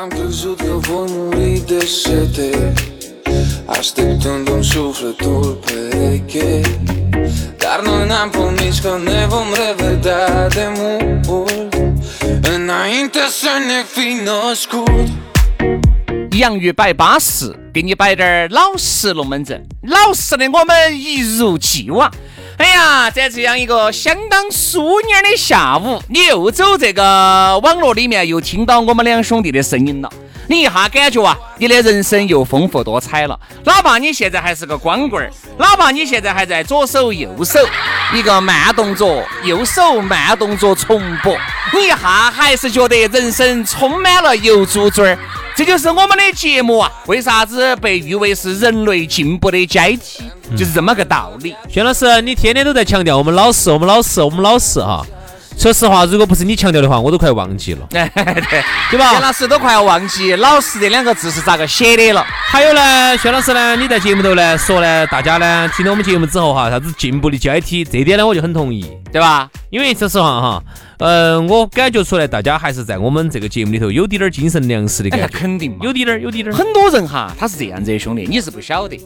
Am crezut că voi muri de sete Așteptându-mi sufletul pereche Dar noi n-am promis că ne vom revedea de mult Înainte să ne fi născut 洋芋摆巴适，给你摆点儿老实龙门阵。老实的我们一如既往。 哎呀，在这样一个相当舒宁的下午，你又走这个网络里面，又听到我们两兄弟的声音了。你一下感觉啊，你的人生又丰富多彩了。哪怕你现在还是个光棍儿，哪怕你现在还在左手右手一个慢动作，右手慢动作重播，你一下还是觉得人生充满了油猪嘴儿。这就是我们的节目啊，为啥子被誉为是人类进步的阶梯？就是这么个道理。薛老师，你天天都在强调我们老实，我们老实，我们老实哈。说实话，如果不是你强调的话，我都快忘记了，对 对吧？薛老师都快要忘记“老实”这两个字是咋个写的了。还有呢，薛老师呢，你在节目头呢说呢，大家呢听到我们节目之后哈，啥子进步的阶梯，这点呢我就很同意，对吧？因为说实话哈，呃，我感觉出来大家还是在我们这个节目里头有点点精神粮食的感觉，肯定嘛，有点儿，有点儿。很多人哈，他是这样子的，兄弟，你是不晓得。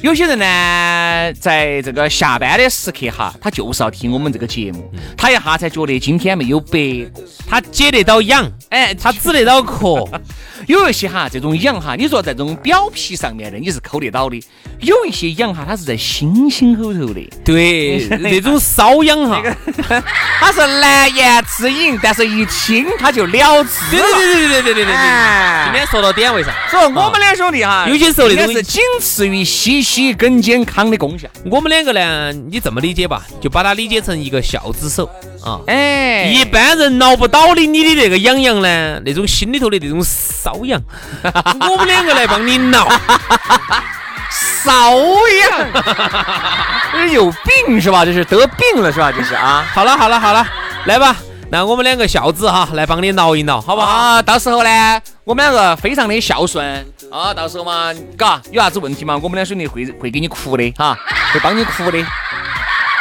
有些人呢，在这个下班的时刻哈，他就是要听我们这个节目，他一下才觉得今天没有白过，他解得到痒，哎，他止得到渴。有一些哈，这种痒哈，你说在这种表皮上面的，你是抠得到的；有一些痒哈，它是在心心后头的。对，那种瘙痒哈，它是难言之隐，但是一听它就了之。对对对对对对对对对。今天说到点位上，所以我们两兄弟哈，有些时候那种是仅次于西西更健康的功效。我们两个呢，你这么理解吧，就把它理解成一个孝子手啊。哎，一般人挠不到的你的那个痒痒呢，那种心里头的那种瘙痒，我们两个来帮你挠。瘙痒，这是有病是吧？这是得病了是吧？这是啊。好了好了好了，来吧，那我们两个孝子哈，来帮你挠一挠，好不好？啊，到时候呢，我们两个非常的孝顺啊，到时候嘛，嘎，有啥子问题嘛，我们两兄弟会会给你哭的哈，会帮你哭的。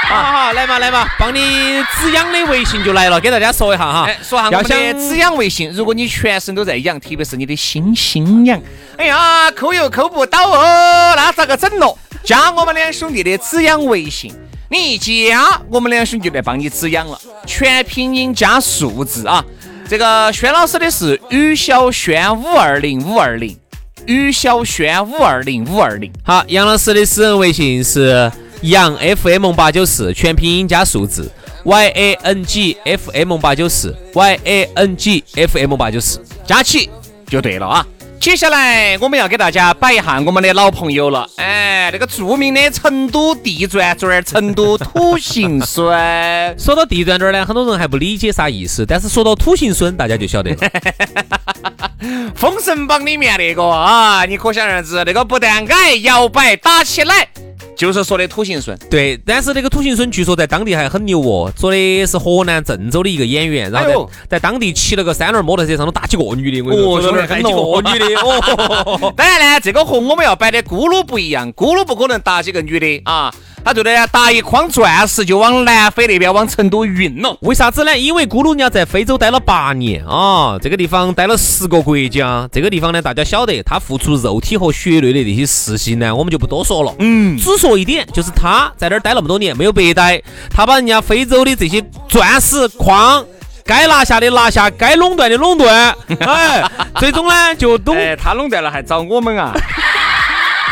好好来嘛来嘛，帮你止痒的微信就来了，给大家说一下哈。说下我们的止痒微信，如果你全身都在痒，特别是你的心心痒，哎呀，抠又抠不到哦，那咋个整咯？加我们两兄弟的止痒微信，你一加，我们两兄弟就来帮你止痒了。全拼音加数字啊，这个轩老师的是于小轩五二零五二零，于小轩五二零五二零。好，杨老师的私人微信是。杨 FM 八九四全拼音加数字，Y A N G F M 八九四，Y A N G F M 八九四，加起就对了啊！接下来我们要给大家摆一下我们的老朋友了，哎，那个著名的成都地转转，成都土行孙。说到地转转呢，很多人还不理解啥意思，但是说到土行孙，大家就晓得了。封神榜里面那个啊，你可想而知，那个不但矮，摇摆打起来。就是说的土行孙，对，但是那个土行孙据说在当地还很牛哦，说的是河南郑州的一个演员，然后在在当地骑了个三轮摩托车，上头打几个女的，我说打、哦几个女的，哦。当然呢，这个和我们要摆的咕噜不一样，咕噜不可能打几个女的啊。他对的，打一筐钻石就往南非那边往成都运了。为啥子呢？因为咕噜娘在非洲待了八年啊，这个地方待了十个国家。这个地方呢，大家晓得他付出肉体和血泪的那些事情呢，我们就不多说了。嗯，只说一点，就是他在那儿待那么多年，没有白待。他把人家非洲的这些钻石矿该拿下的拿下，该垄断的垄断。哎，最终呢，就懂 他垄断了，还找我们啊？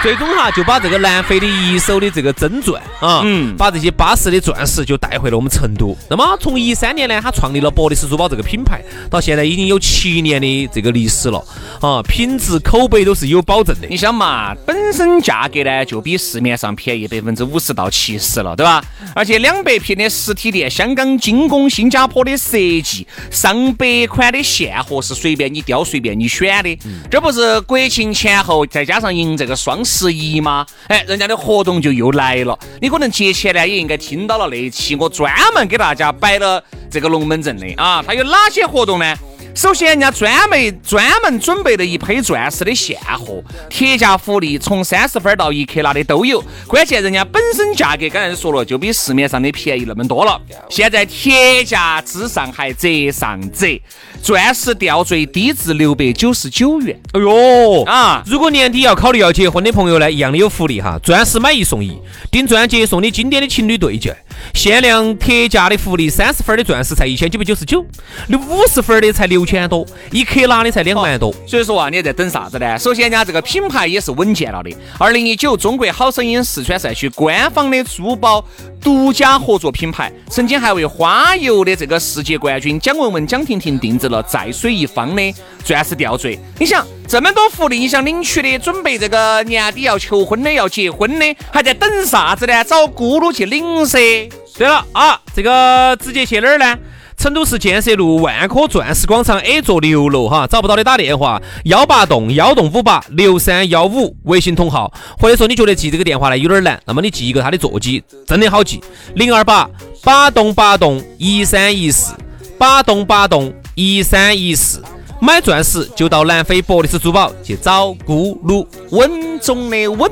最终哈就把这个南非的一手的这个真钻啊，嗯把这些巴适的钻石就带回了我们成都。那么从一三年呢，他创立了博利斯珠宝这个品牌，到现在已经有七年的这个历史了啊，品质口碑都是有保证的你。想嘛，本身价格呢就比市面上便宜百分之五十到七十了，对吧？而且两百平的实体店，香港精工、新加坡的设计，上百款的现货是随便你挑、随便你选的。这不是国庆前后再加上迎这个双十一吗？哎，人家的活动就又来了。你可能节前呢也应该听到了那一期，我专门给大家摆了这个龙门阵的啊，它有哪些活动呢？首先，人家专门专门准备了一批钻石的现货，铁价福利从三十分到一克拉的都有。关键人家本身价格刚才说了，就比市面上的便宜那么多了。现在铁价之上还折上折，钻石吊坠低至六百九十九元哎呦啊！如果年底要考虑要结婚的朋友呢，一样的有福利哈，钻石买一送一，订钻戒送你经典的情侣对戒，限量特价的福利，三十分的钻石才一千九百九十九，六五十分的才六千多，一克拉的才两万多。所以说啊，你在等啥子呢？首先，人家这个品牌也是稳健了的。二零一九中国好声音四川赛区官方的珠宝独家合作品牌，曾经还为花游的这个世界冠军蒋雯雯、蒋婷婷定制了在水一方的钻石吊坠。你想这么多福利，你想领取的，准备这个年底要求婚的、要结婚的，还在等啥子呢？找咕噜去领噻！对了啊，这个直接去哪儿呢？成都市建设路万科钻石广场 A 座六楼哈，找不到的打电话幺八栋幺栋五八六三幺五，微信同号，或者说你觉得记这个电话呢有点难，那么你记一个他的座机，真的好记，零二八八栋八栋一三一四，八栋八栋一三一四，买钻石就到南非博利斯珠宝去找咕噜。稳中的稳。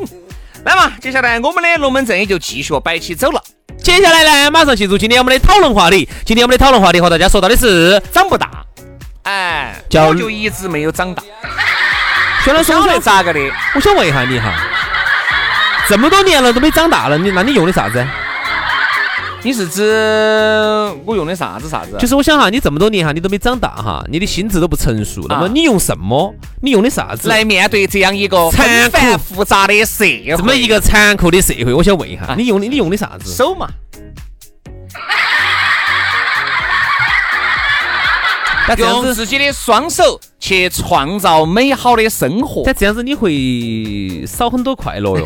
来嘛接下来我们的龙门阵也就继续摆起走了。接下来呢，马上进入今天我们的讨论话题。今天我们的讨论话题和大家说到的是，长不大，哎，叫我就一直没有长大。薛老师，我晓得想咋个的？我想问一下你哈，这么多年了都没长大了，你那你用的啥子？你是指我用的啥子啥子？就是我想哈，你这么多年哈，你都没长大哈，你的心智都不成熟，那么你用什么？你用的啥子？来面对这样一个残繁复杂的社会，这么一个残酷的社会，我想问一下，啊你用的你用的啥子？手嘛，用自己的双手去创造美好的生活。但这样子你会少很多快乐哟，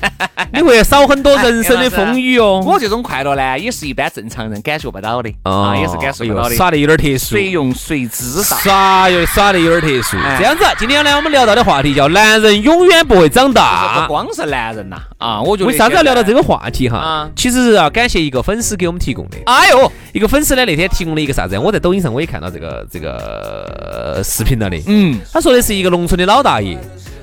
你会少很多人生的风雨哦。我这种快乐呢，也是一般正常人感觉不到的啊，也是感受不到的。耍的有点特殊，谁用谁知道。耍又耍的有点特殊。哎这样子，今天呢，我们聊到的话题叫“男人永远不会长大不”。光是男人呐，啊，我觉得为啥子要聊到这个？话题哈啊？其实是要感谢一个粉丝给我们提供的。哎呦，一个粉丝呢，那天提供了一个啥子？我在抖音上我也看到这个这个呃视频了的。嗯，他说的是一个农村的老大爷，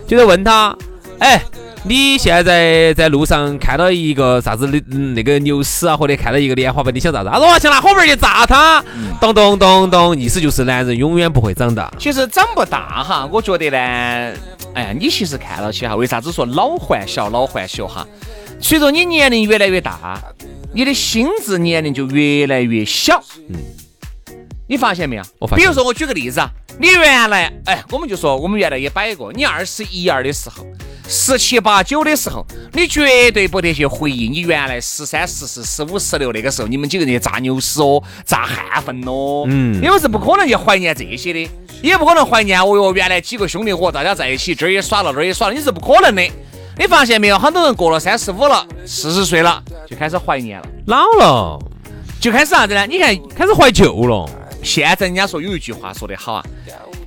就在问他，哎，你现在在路上看到一个啥子的、嗯那个牛屎啊，或者看到一个莲花瓣，你想咋子？他说我想拿火盆去炸它。咚咚咚咚，意思就是男人永远不会长大。其实长不大哈，我觉得呢，哎呀，你其实看到起哈，为啥子说老还小，老还小哈？随着你年龄越来越大，你的心智年龄就越来越小。嗯，你发现没有？我发现比如说，我举个例子啊，你原来，哎，我们就说我们原来也摆过，你二十一二的时候。十七八九的时候，你绝对不得去回忆你原来十三、十四、十五、十六那个时候，你们几个人去炸牛屎哦，炸汗粪哦，嗯你们是不可能去怀念这些的，也不可能怀念哦哟，原来几个兄弟伙大家在一起，这儿也耍了，那儿也耍了，你是不可能的。你发现没有？很多人过了三十五了、四十岁了，就开始怀念了，老了，就开始啥子呢？你看开始怀旧了。现在人家说有一句话说得好啊，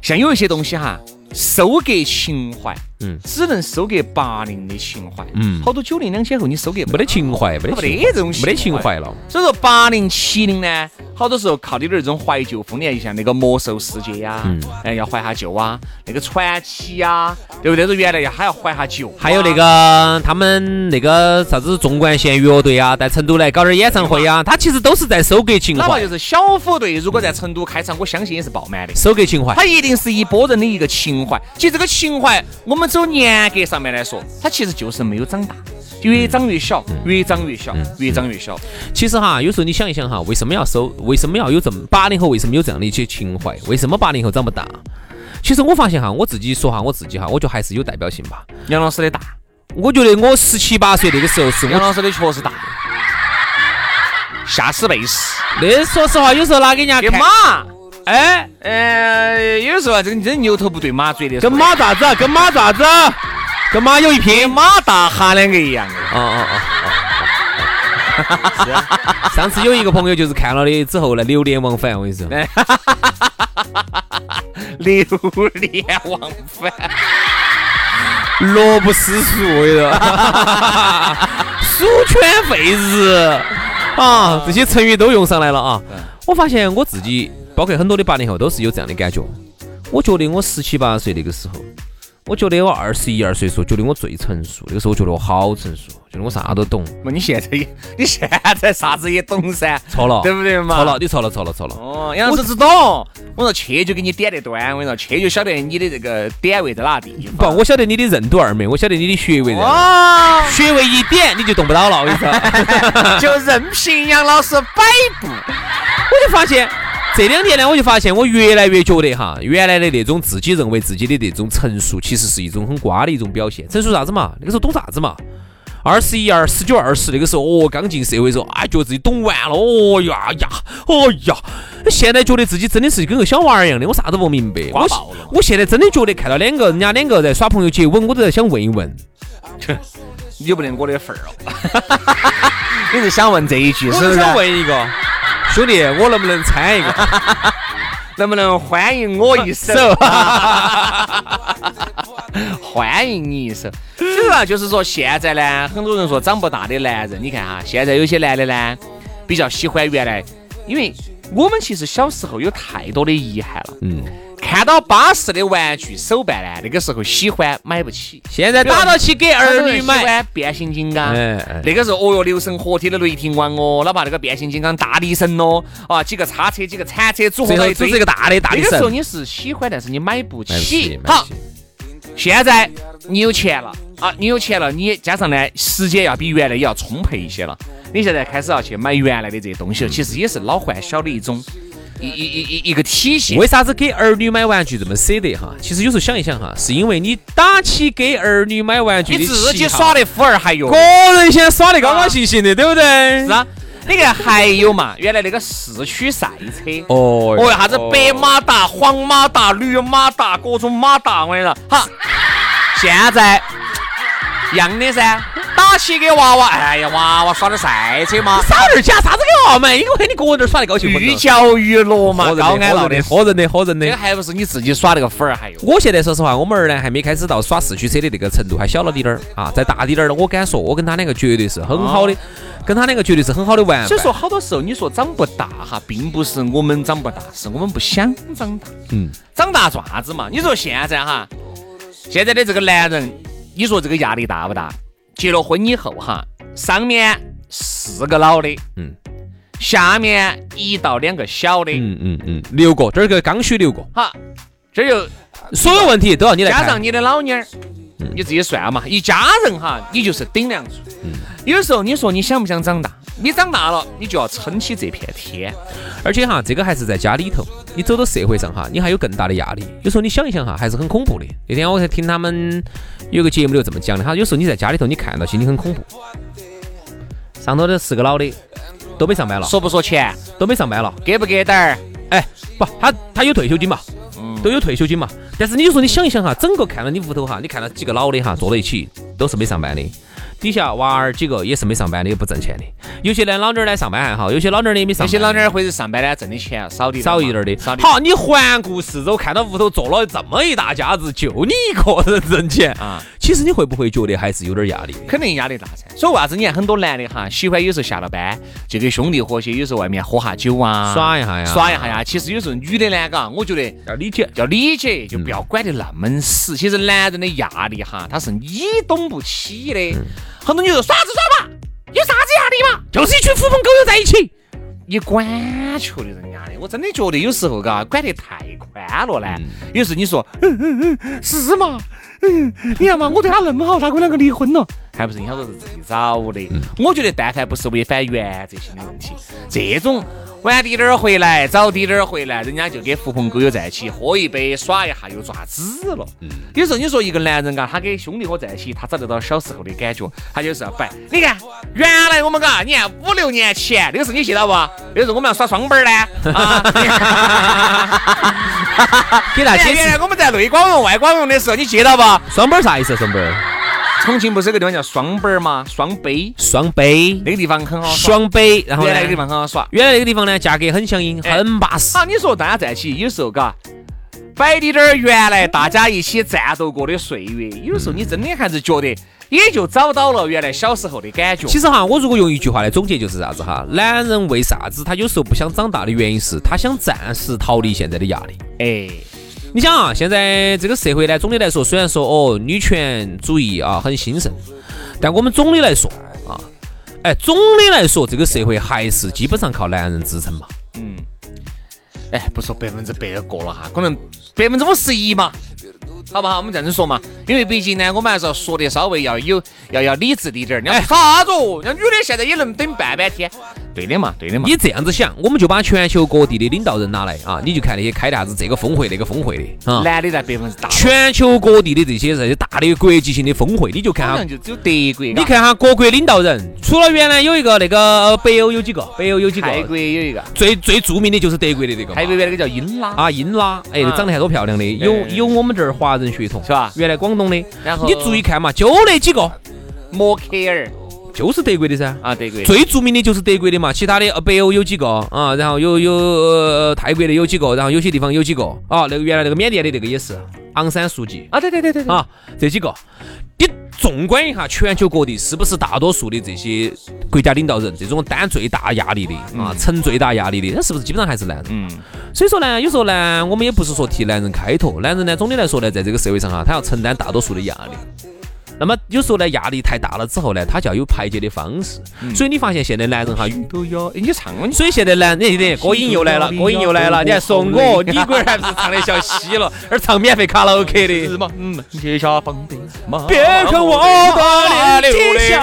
像有一些东西哈，收割情怀，嗯只能收割八零的情怀，嗯好多九零两千后你收割没得情怀，没得没得这种没得情怀了。所以说八零七零呢，好多时候靠的有点这种怀旧风，你看像那个魔兽世界呀、嗯哎要怀下旧啊，那个传奇呀、对不对？这原来要还要怀下旧啊、还有那个他们那个啥子纵贯线乐队啊，在成都来搞点演唱会啊，他其实都是在收割情怀哪怕就，是小虎队，如果在成都开场，我相信也是爆满的。收割情怀。他一定是一拨人的一个情怀。其实这个情怀，我们走严格上面来说，它其实就是没有长大，越长越小，越长越小，越长越小。其实哈，有时候你想一想哈，为什么要收？为什么要有这么八零后？为什么有这样的一些情怀？为什么八零后长不大？其实我发现哈，我自己说哈，我自己哈，我觉得还是有代表性吧。杨老师的大，我觉得我十七八岁那个时候是我杨老师的确实大，吓死背死，那说实话，有时候拿给人家看，哎，呃，有时候啊，这个真牛头不对马嘴的，跟马爪子？跟马爪子？跟马有一拼。马大哈两个一样的。哦哦哦哦。是啊，上次有一个朋友就是看了的之后呢，流连忘返。我跟你说，流连忘返，乐不思蜀，我跟你说，鼠犬吠日啊，这些成语都用上来了啊。我发现我自己，包括很多的八零后，都是有这样的感觉。我觉得我十七八岁那个时候。我觉得我二十一二岁时候，觉得我最成熟。那个时候我觉得我好成熟，觉得我啥都懂。那你现在也，你现在啥子也懂噻？错了，对不对嘛？错了，你错了，错了，错了。哦，杨老师只懂。我说去就给你点得端，我跟你说去就晓得你的这个点位在哪地方。不，我晓得你的任督二脉，我晓得你的穴位在哪。穴位一点你就动不到了，我跟你说。就任凭杨老师摆布，我就发现。这两年呢，我就发现我越来越觉得哈，原来的那种自己认为自己的那种成熟，其实是一种很瓜的一种表现。成熟啥子嘛？那个时候懂啥子嘛？二十一二、十九二十那个时候，哦，刚进社会时候，哎，觉得自己懂完了，哦呀呀，哦呀。现在觉得自己真的是跟个小娃儿一样的，我啥都不明白。我我现在真的觉得看到两个人家两个在耍朋友接吻，我都在想问一问，你不得我的份儿哦？你是想问这一句是不是？想问一个。兄弟，我能不能参一个？能不能欢迎我一首？欢迎你一手。其实啊，就是说现在呢，很多人说长不大的男人，你看哈，现在有些男的呢，比较喜欢原来，因为我们其实小时候有太多的遗憾了。嗯。看到巴适的玩具手办呢，那个时候喜欢买不起，现在打到起给儿女买变形金刚。那个时候，哦哟，六神合体的雷霆王哦，哪怕那个变形金刚大力神哦，啊，几个叉车、几个铲车组合到一组一个大的大力神。那个时候你是喜欢，但是你买不起。好，现在你有钱了啊，你有钱了，你加上呢，时间要比原来也要充沛一些了。你现在开始要去买原来的这些东西了，其实也是老换小的一种。一一一一一个体系，为啥子给儿女买玩具这么舍得哈？其实有时候想一想哈，是因为你打起给儿女买玩具，你自己耍的富儿还有，个人现在耍的高高兴兴的，对不对？是啊，你看还有嘛，原来那个四驱赛车，哦，哦，啥子白马达、黄马达、绿马达，各种马达，我跟你说，好，现在一样的噻。打起给娃娃，哎呀，娃娃耍点赛车嘛，少点假啥子给娃娃买？因为你个人耍的高兴。寓教于乐嘛，高安乐的，喝人的，喝人的。这个还不是你自己耍那个粉儿，还有。我现在说实话，我们儿呢还没开始到耍四驱车的那个程度，还小了滴点儿啊。再大滴点儿了，我敢说，我跟他两个绝对是很好的，跟他两个绝对是很好的玩。所以说，好多时候你说长不大哈，并不是我们长不大，是我们不想长大。嗯。长大做啥子嘛？你说现在哈，现在的这个男人，你说这个压力大不大？结了婚以后哈，上面四个老的，嗯，下面一到两个小的，嗯嗯嗯，六个，这儿个刚需六个，好，这就所有问题都要你来加上你的老妞儿，你自己算嘛，一家人哈，你就是顶梁柱。有时候你说你想不想长大？你长大了，你就要撑起这片天。而且哈，这个还是在家里头，你走到社会上哈，你还有更大的压力。有时候你想一想哈，还是很恐怖的。那天我才听他们有个节目里这么讲的，哈，有时候你在家里头，你看到心里很恐怖。上头的四个老的都没上班了，说不说钱都没上班了，给不给点儿？哎，不，他他有退休金嘛，都有退休金嘛。但是你就说你想一想哈，整个看到你屋头哈，你看到几个老的哈，坐在一起都是没上班的。底下娃儿几个也是没上班的，也不挣钱的。有些呢老妞儿呢上班还好，有些老妞儿呢也没上班。有些老妞儿或者上班呢挣的钱少的少一点的。好，你环顾四周，看到屋头坐了这么一大家子，就你一个人挣钱啊。其实你会不会觉得还是有点压力？肯定压力大噻。所以为啥子你看很多男的哈，喜欢有时候下了班就跟兄弟伙些，有时候外面喝下酒啊，耍一下呀，耍一下呀。其实有时候女的呢，嘎，我觉得要理解，要理解，就不要管得那么死。其实男人的压力哈，他是你懂不起的。很多女人说耍子耍嘛，有啥子压力嘛？就是一群狐朋狗友在一起，你管球的人家的。我真的觉得有时候嘎管得太宽了呢。有时你说，嗯嗯嗯，是嘛？嗯，你看嘛，我对他那么好，他跟我两个离婚了，还不是你想说是自己找的？我觉得但凡不是违反原则性的问题，这种晚滴点儿回来，早滴点儿回来，人家就跟狐朋狗友在一起喝一杯，耍一下，又做下子了。有时候你说一个男人嘎，他跟兄弟伙在一起，他找得到小时候的感觉，他就是要摆。你看，原来我们嘎，你看五六年前那个时候你记得不？那时候我们要耍双板儿呢。啊，给大家解释原来我们在内广容、外广容的时候，你记得不？双板儿啥意思？双板儿，重庆不是有个地方叫双板儿吗？双碑，双碑，那个地方很好耍。双碑，然后呢原来那个地方很好耍。原来那个地方呢，价格很相应，哎很巴适。好，你说大家在一起，有时候嘎，摆滴点儿原来大家一起战斗过的岁月，有时候你真的还是觉得，也就找到了原来小时候的感觉。其实哈，我如果用一句话来总结，就是啥子哈？男人为啥子他有时候不想长大的原因是他想暂时逃离现在的压力。哎，你想啊，现在这个社会呢，总的来说，虽然说哦，女权主义啊很兴盛，但我们总的来说啊，哎，总的来说，这个社会还是基本上靠男人支撑嘛。嗯，哎，不说百分之百的过了哈，可能百分之五十一嘛。好不好？我们这样子说嘛，因为毕竟呢，我们还是要说的稍微要有，要要理智一点儿。哎啥子哦？那女的现在也能等半半天。对的嘛，对的嘛。你这样子想，我们就把全球各地的领导人拿来啊，你就看那些开啥子这个峰会那个峰会的啊，男的在百分之大，全球各地的这些这些大的国际性的峰会，你就看哈就只有德国。你看哈各国领导人，除了原来有一个那个呃北欧有几个，北欧有几泰个，国有一个，最最著名的就是德国的那个嘛。泰国那个叫英拉，啊英拉，哎，啊。长得还多漂亮的，有有我们这儿华人血统是吧？原来广东的，然后你注意看嘛，就那几个，默克尔就是德国的噻。啊，德国。最著名的就是德国的嘛，其他的呃北欧有几个啊，然后有有呃泰国的有几个，然后有些地方有几个啊，那个原来那个缅甸的那个也是昂山素季啊，对对对对对，啊，这几个，你纵观一下全球各地，是不是大多数的这些国家领导人，这种担最大压力的啊，承最大压力的，那是不是基本上还是男人？嗯，所以说呢，有时候呢，我们也不是说替男人开脱，男人呢，总的来说呢，在这个社会上哈，他要承担大多数的压力。那么有时候呢，压力太大了之后呢，他就要有排解的方式。所以你发现现在男人哈，都有，你唱你所以现在男人，你歌瘾又来了，歌瘾又来了。你还说我，你龟儿还不是唱的像西了，而唱免费卡拉 OK 的。是嘛，嗯，接下放的嘛，别看我的脸皮小，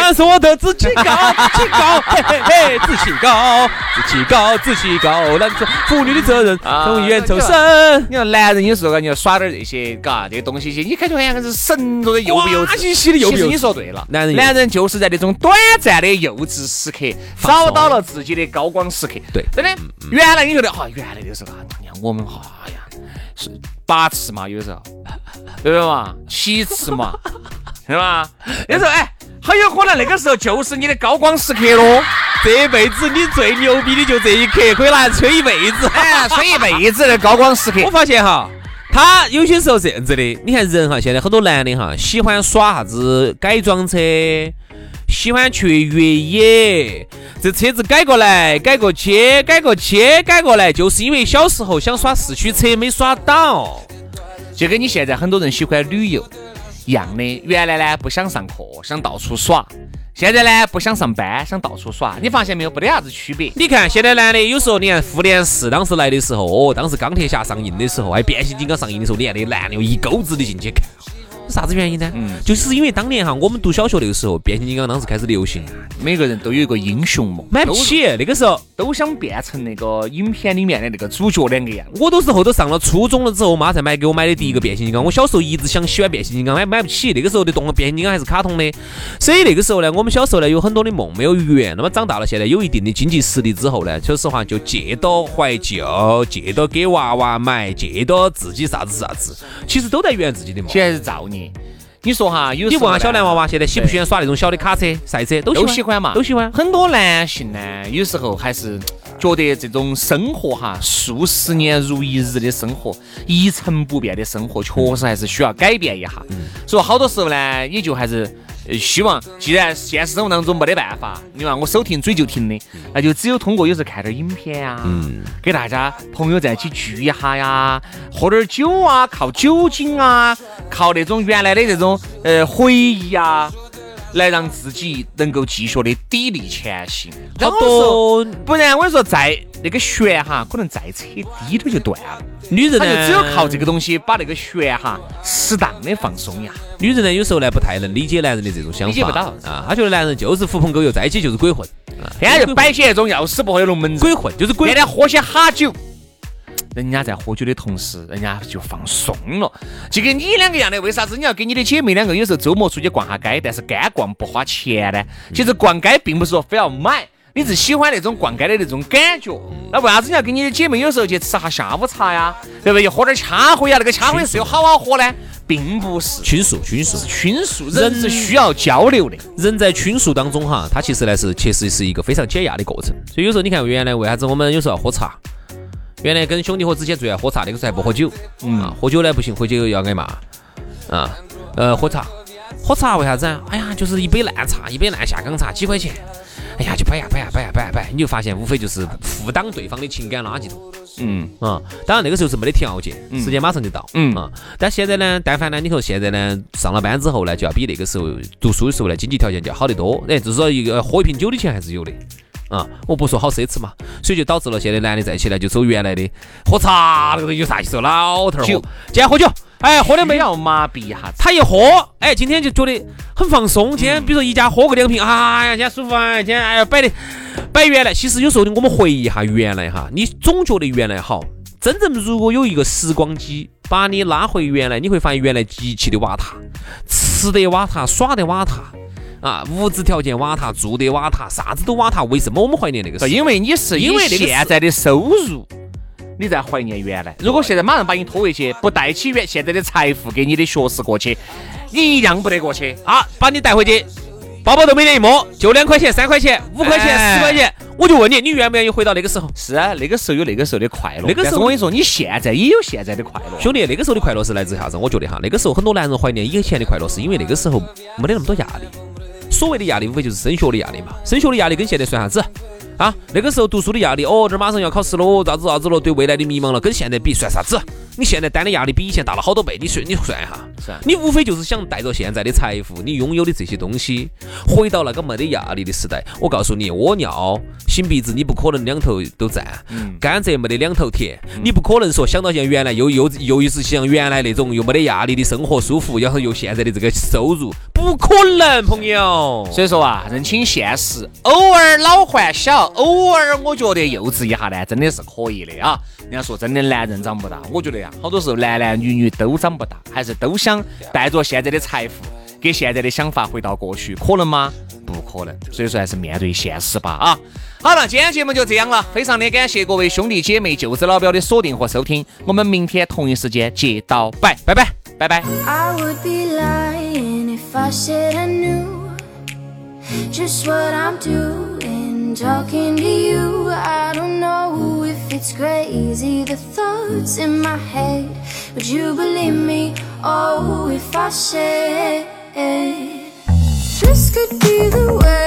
但是我的志气高，志气高，嘿嘿嘿，志气高，志气高，志气高，男子妇女的责任从源头生。你说男人有时候你要耍点这些，嘎，这些东西些，你感觉好像是神着的幼不幼稚？哇兮兮的幼不幼稚其实你说对了，男人男人就是在那种短暂的幼稚时刻，找到了自己的高光时刻。对真的，原来你觉得哈，原来那个时候啊，你看我们哈呀是八次嘛，有时候，对不对嘛？七次嘛，对吧？有时候哎，很有可能那个时候就是你的高光时刻喽。这辈子你最牛逼的就这一刻，可以拿来吹一辈子。哎，吹一辈子的高光时刻 我。发现哈，他有些时候这样子的，你看人哈，现在很多男的哈，喜欢耍啥子改装车，喜欢去越野，这车子改过来，改过去，改过去，改过来，就是因为小时候想耍四驱车没耍到。就跟你现在很多人喜欢旅游一样的，原来呢不想上课，想到处耍；现在呢不想上班，想到处耍。你发现没有？没得啥子区别。你看现在男的有时候，你看复联四当时来的时候，哦，当时钢铁侠上映的时候，还变形金刚上映的时候，你看那男的有一钩子的进去看。啥子原因呢？嗯，就是因为当年哈，我们读小学那个时候，变形金刚当时开始流行，每个人都有一个英雄梦，买不起。那个时候，都，想变成那个影片里面的那个主角两个样。我都是后头上了初中了之后，我妈才买给我买的第一个变形金刚。我小时候一直想喜欢变形金刚，买买不起。那个时候的动画变形金刚还是卡通的，所以那个时候呢，我们小时候呢有很多的梦没有圆。那么长大了，现在有一定的经济实力之后呢，说实话就借到怀旧，借到给娃娃买，借到自己啥子啥子，其实都在圆自己的梦其。实还是造孽。你说哈，有你问下小男娃娃，现在喜不喜欢耍那种小的卡车、赛车？都都喜欢嘛，都喜欢。很多男性呢，有时候还是觉得这种生活哈，数十年如一日的生活，一成不变的生活，确实还是需要改变一下。所以好多时候呢，也就还是。呃希望既然现实生活当中没得办法，你看我手停嘴就停的，那就只有通过有时候看点影片啊，嗯，给大家朋友在一起聚一下呀，喝点酒啊，靠酒精啊，靠那种原来的这种呃回忆啊，来让自己能够继续的砥砺前行。好多不然我跟你说，再那个弦哈，可能再扯低点就断了。女人呢，他就只有靠这个东西把那个弦哈适当的放松呀。女人呢，有时候呢不太能理解男人的这种想法，理解不到啊。她觉得男人就是狐朋狗友，在一起就是鬼混，天天就摆些那种要死不活的龙门阵，鬼混就是鬼天天喝些哈酒。人家在喝酒的同时，人家就放松了，就跟你两个一样的。为啥子你要跟你的姐妹两个有时候周末出去逛下街，但是干逛不花钱呢？其实逛街并不是说非要买，你是喜欢那种逛街的那种感觉。那为啥子你要跟你的姐妹有时候去吃下下午茶呀？对不对？又喝点掐灰呀？那个掐灰是有好好喝呢？并不是倾诉，倾诉，倾诉。人是需要交流的，人在倾诉当中哈，它其实呢是其实是一个非常解压的过程。所以有时候你看，原来为啥子我们有时候要喝茶？原来跟兄弟伙之间最爱喝茶，那个时候还不喝酒。嗯，喝酒呢不行，喝酒要挨骂。啊，呃，喝茶，喝茶为啥子？哎呀，就是一杯烂茶，一杯烂下岗茶，几块钱。哎呀，就摆呀摆呀摆呀摆呀摆，你就发现无非就是负担对方的情感垃圾桶。嗯啊，当然那个时候是没得条件，时间马上就到。嗯啊，但现在呢，但凡呢，你说现在呢，上了班之后呢，就要比那个时候读书的时候呢，经济条件就要好得多。哎，至少一个喝一瓶酒的钱还是有的。啊，我不说好奢侈嘛，所以就导致了现在男的在一起呢，就走原来的喝茶那个有啥意思？老头儿喝，今天喝酒，哎，喝的没要麻痹一下，他一喝，哎，今天就觉得很放松。今天比如说一家喝个两瓶，哎呀，今天舒服啊，今天哎呀摆的摆原来。其实有时候我们回忆一下原来哈，你总觉得原来好。真正如果有一个时光机把你拉回原来，你会发现原来极其的瓦塔，吃得瓦塔，耍得瓦塔。啊，物质条件瓦塔，住的瓦塔，啥子都瓦塔。为什么我们怀念那个时候？因为你是因为现在的收入，你在怀念原来。如果现在马上把你拖回去，不带起原现在的财富给你的学识过去，你一样不得过去。啊，把你带回去，包包都没得一摸，就两块钱、三块钱、五块钱、十块钱，我就问你，你愿不愿意回到那个时候？是啊，那个时候有那个时候的快乐。那个时候我跟你说，你现在也有现在的快乐。兄弟，那个时候的快乐是来自啥子？我觉得哈，那个时候很多男人怀念以前的快乐，是因为那个时候没得那么多压力。所谓的压力，无非就是升学的压力嘛。升学的压力跟现在算啥子啊？那个时候读书的压力，哦，这马上要考试了，咋子咋子了，对未来的迷茫了，跟现在比算啥子？你现在担的压力比以前大了好多倍，你算你算一下，你无非就是想带着现在的财富，你拥有的这些东西，回到那个没得压力的时代。我告诉你，屙尿、擤鼻子，你不可能两头都占，甘蔗没得两头甜，你不可能说想到像原来又又又是像原来那种又没得压力的生活舒服，然后又现在的这个收入，不可能，朋友。所以说啊，认清现实，偶尔老还小，偶尔我觉得幼稚一下呢，真的是可以的啊。人家说真的，男人长不大，我觉得呀，好多时候男男女女都长不大，还是都想带着现在的财富，给现在的想法回到过去，可能吗？不可能。所以说还是面对现实吧啊。好了，今天节目就这样了，非常的感谢各位兄弟姐妹、舅子老表的锁定和收听，我们明天同一时间接到拜，拜拜，拜拜。talking to you. I don't know if it's crazy, the thoughts in my head. Would you believe me? Oh, if I said this could be the way